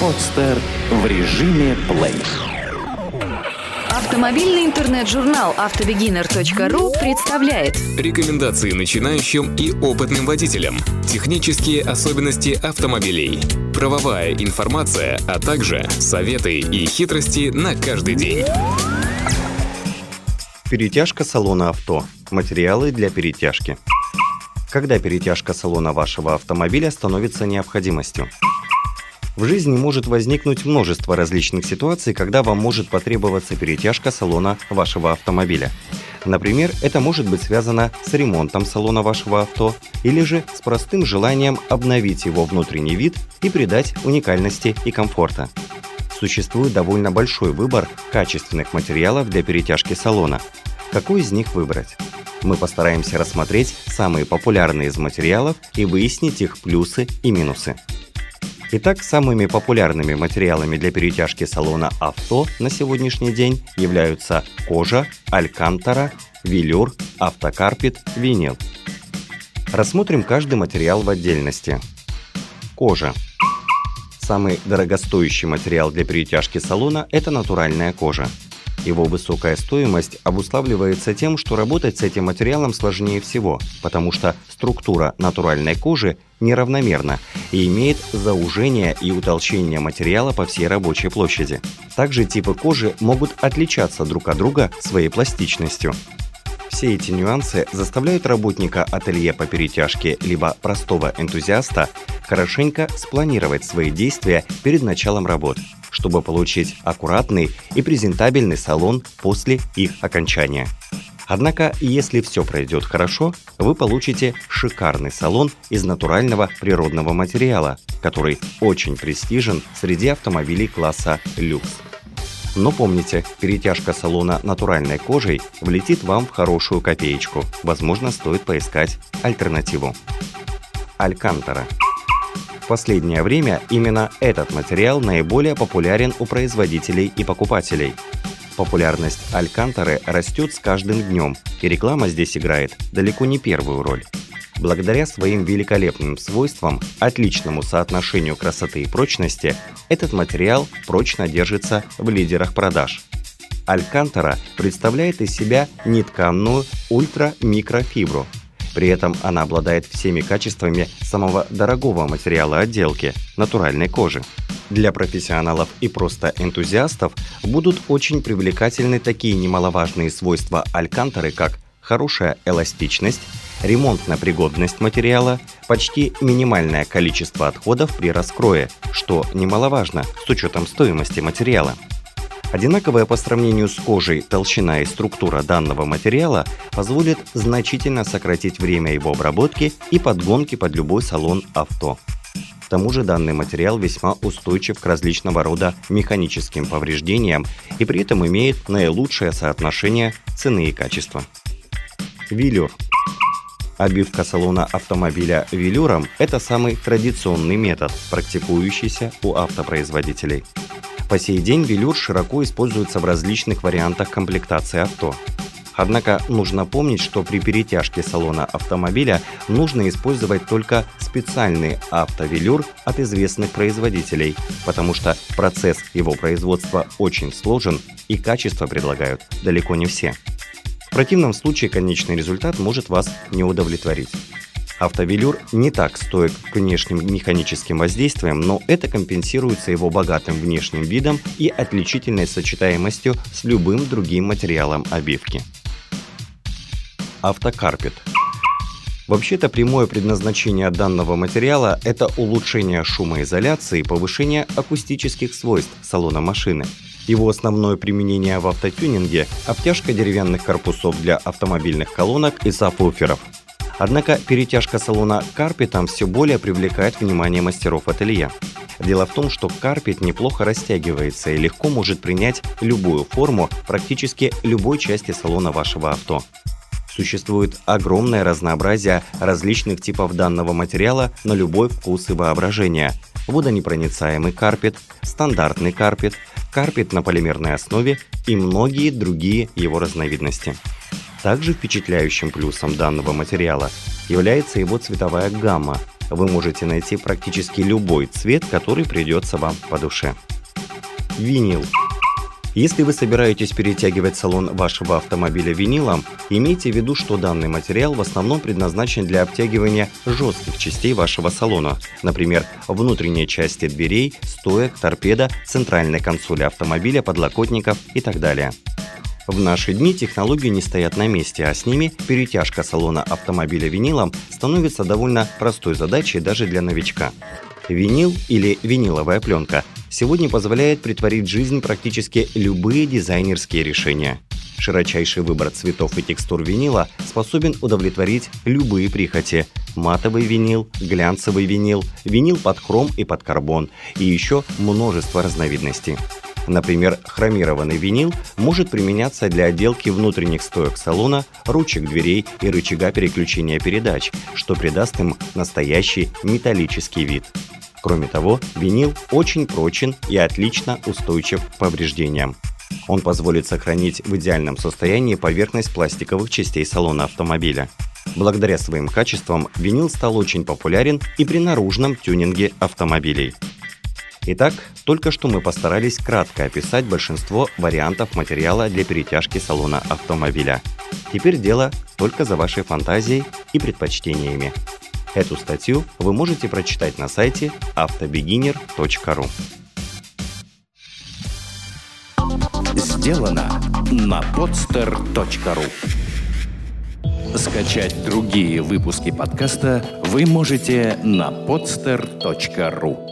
Подстер в режиме плей. Автомобильный интернет-журнал автобегинер.ру представляет Рекомендации начинающим и опытным водителям. Технические особенности автомобилей. Правовая информация, а также советы и хитрости на каждый день. Перетяжка салона авто. Материалы для перетяжки. Когда перетяжка салона вашего автомобиля становится необходимостью? В жизни может возникнуть множество различных ситуаций, когда вам может потребоваться перетяжка салона вашего автомобиля. Например, это может быть связано с ремонтом салона вашего авто или же с простым желанием обновить его внутренний вид и придать уникальности и комфорта. Существует довольно большой выбор качественных материалов для перетяжки салона. Какой из них выбрать? Мы постараемся рассмотреть самые популярные из материалов и выяснить их плюсы и минусы. Итак, самыми популярными материалами для перетяжки салона авто на сегодняшний день являются кожа, алькантара, велюр, автокарпет, винил. Рассмотрим каждый материал в отдельности. Кожа. Самый дорогостоящий материал для перетяжки салона – это натуральная кожа. Его высокая стоимость обуславливается тем, что работать с этим материалом сложнее всего, потому что структура натуральной кожи неравномерна и имеет заужение и утолщение материала по всей рабочей площади. Также типы кожи могут отличаться друг от друга своей пластичностью. Все эти нюансы заставляют работника ателье по перетяжке либо простого энтузиаста хорошенько спланировать свои действия перед началом работ, чтобы получить аккуратный и презентабельный салон после их окончания. Однако, если все пройдет хорошо, вы получите шикарный салон из натурального природного материала, который очень престижен среди автомобилей класса люкс. Но помните, перетяжка салона натуральной кожей влетит вам в хорошую копеечку. Возможно, стоит поискать альтернативу. Алькантара. В последнее время именно этот материал наиболее популярен у производителей и покупателей. Популярность алькантары растет с каждым днем, и реклама здесь играет далеко не первую роль. Благодаря своим великолепным свойствам, отличному соотношению красоты и прочности, этот материал прочно держится в лидерах продаж. Алькантара представляет из себя нетканную ультра-микрофибру. При этом она обладает всеми качествами самого дорогого материала отделки – натуральной кожи. Для профессионалов и просто энтузиастов будут очень привлекательны такие немаловажные свойства алькантары, как хорошая эластичность, ремонтная пригодность материала, почти минимальное количество отходов при раскрое, что немаловажно с учетом стоимости материала. Одинаковая по сравнению с кожей толщина и структура данного материала позволит значительно сократить время его обработки и подгонки под любой салон авто. К тому же данный материал весьма устойчив к различного рода механическим повреждениям и при этом имеет наилучшее соотношение цены и качества. Велюр Обивка салона автомобиля велюром – это самый традиционный метод, практикующийся у автопроизводителей. По сей день велюр широко используется в различных вариантах комплектации авто. Однако нужно помнить, что при перетяжке салона автомобиля нужно использовать только специальный автовелюр от известных производителей, потому что процесс его производства очень сложен и качество предлагают далеко не все. Противном случае конечный результат может вас не удовлетворить. Автовелюр не так стоит к внешним механическим воздействиям, но это компенсируется его богатым внешним видом и отличительной сочетаемостью с любым другим материалом обивки. Автокарпет Вообще-то прямое предназначение данного материала – это улучшение шумоизоляции и повышение акустических свойств салона машины – его основное применение в автотюнинге – обтяжка деревянных корпусов для автомобильных колонок и сабвуферов. Однако перетяжка салона карпетом все более привлекает внимание мастеров ателье. Дело в том, что карпет неплохо растягивается и легко может принять любую форму практически любой части салона вашего авто. Существует огромное разнообразие различных типов данного материала на любой вкус и воображение. Водонепроницаемый карпет, стандартный карпет, карпет на полимерной основе и многие другие его разновидности. Также впечатляющим плюсом данного материала является его цветовая гамма. Вы можете найти практически любой цвет, который придется вам по душе. Винил. Если вы собираетесь перетягивать салон вашего автомобиля винилом, имейте в виду, что данный материал в основном предназначен для обтягивания жестких частей вашего салона, например, внутренней части дверей, стоек, торпеда, центральной консоли автомобиля, подлокотников и так далее. В наши дни технологии не стоят на месте, а с ними перетяжка салона автомобиля винилом становится довольно простой задачей даже для новичка. Винил или виниловая пленка сегодня позволяет притворить в жизнь практически любые дизайнерские решения. Широчайший выбор цветов и текстур винила способен удовлетворить любые прихоти. Матовый винил, глянцевый винил, винил под хром и под карбон и еще множество разновидностей. Например, хромированный винил может применяться для отделки внутренних стоек салона, ручек дверей и рычага переключения передач, что придаст им настоящий металлический вид. Кроме того, винил очень прочен и отлично устойчив к повреждениям. Он позволит сохранить в идеальном состоянии поверхность пластиковых частей салона автомобиля. Благодаря своим качествам винил стал очень популярен и при наружном тюнинге автомобилей. Итак, только что мы постарались кратко описать большинство вариантов материала для перетяжки салона автомобиля. Теперь дело только за вашей фантазией и предпочтениями. Эту статью вы можете прочитать на сайте автобегинер.ру. Сделано на podster.ru Скачать другие выпуски подкаста вы можете на podster.ru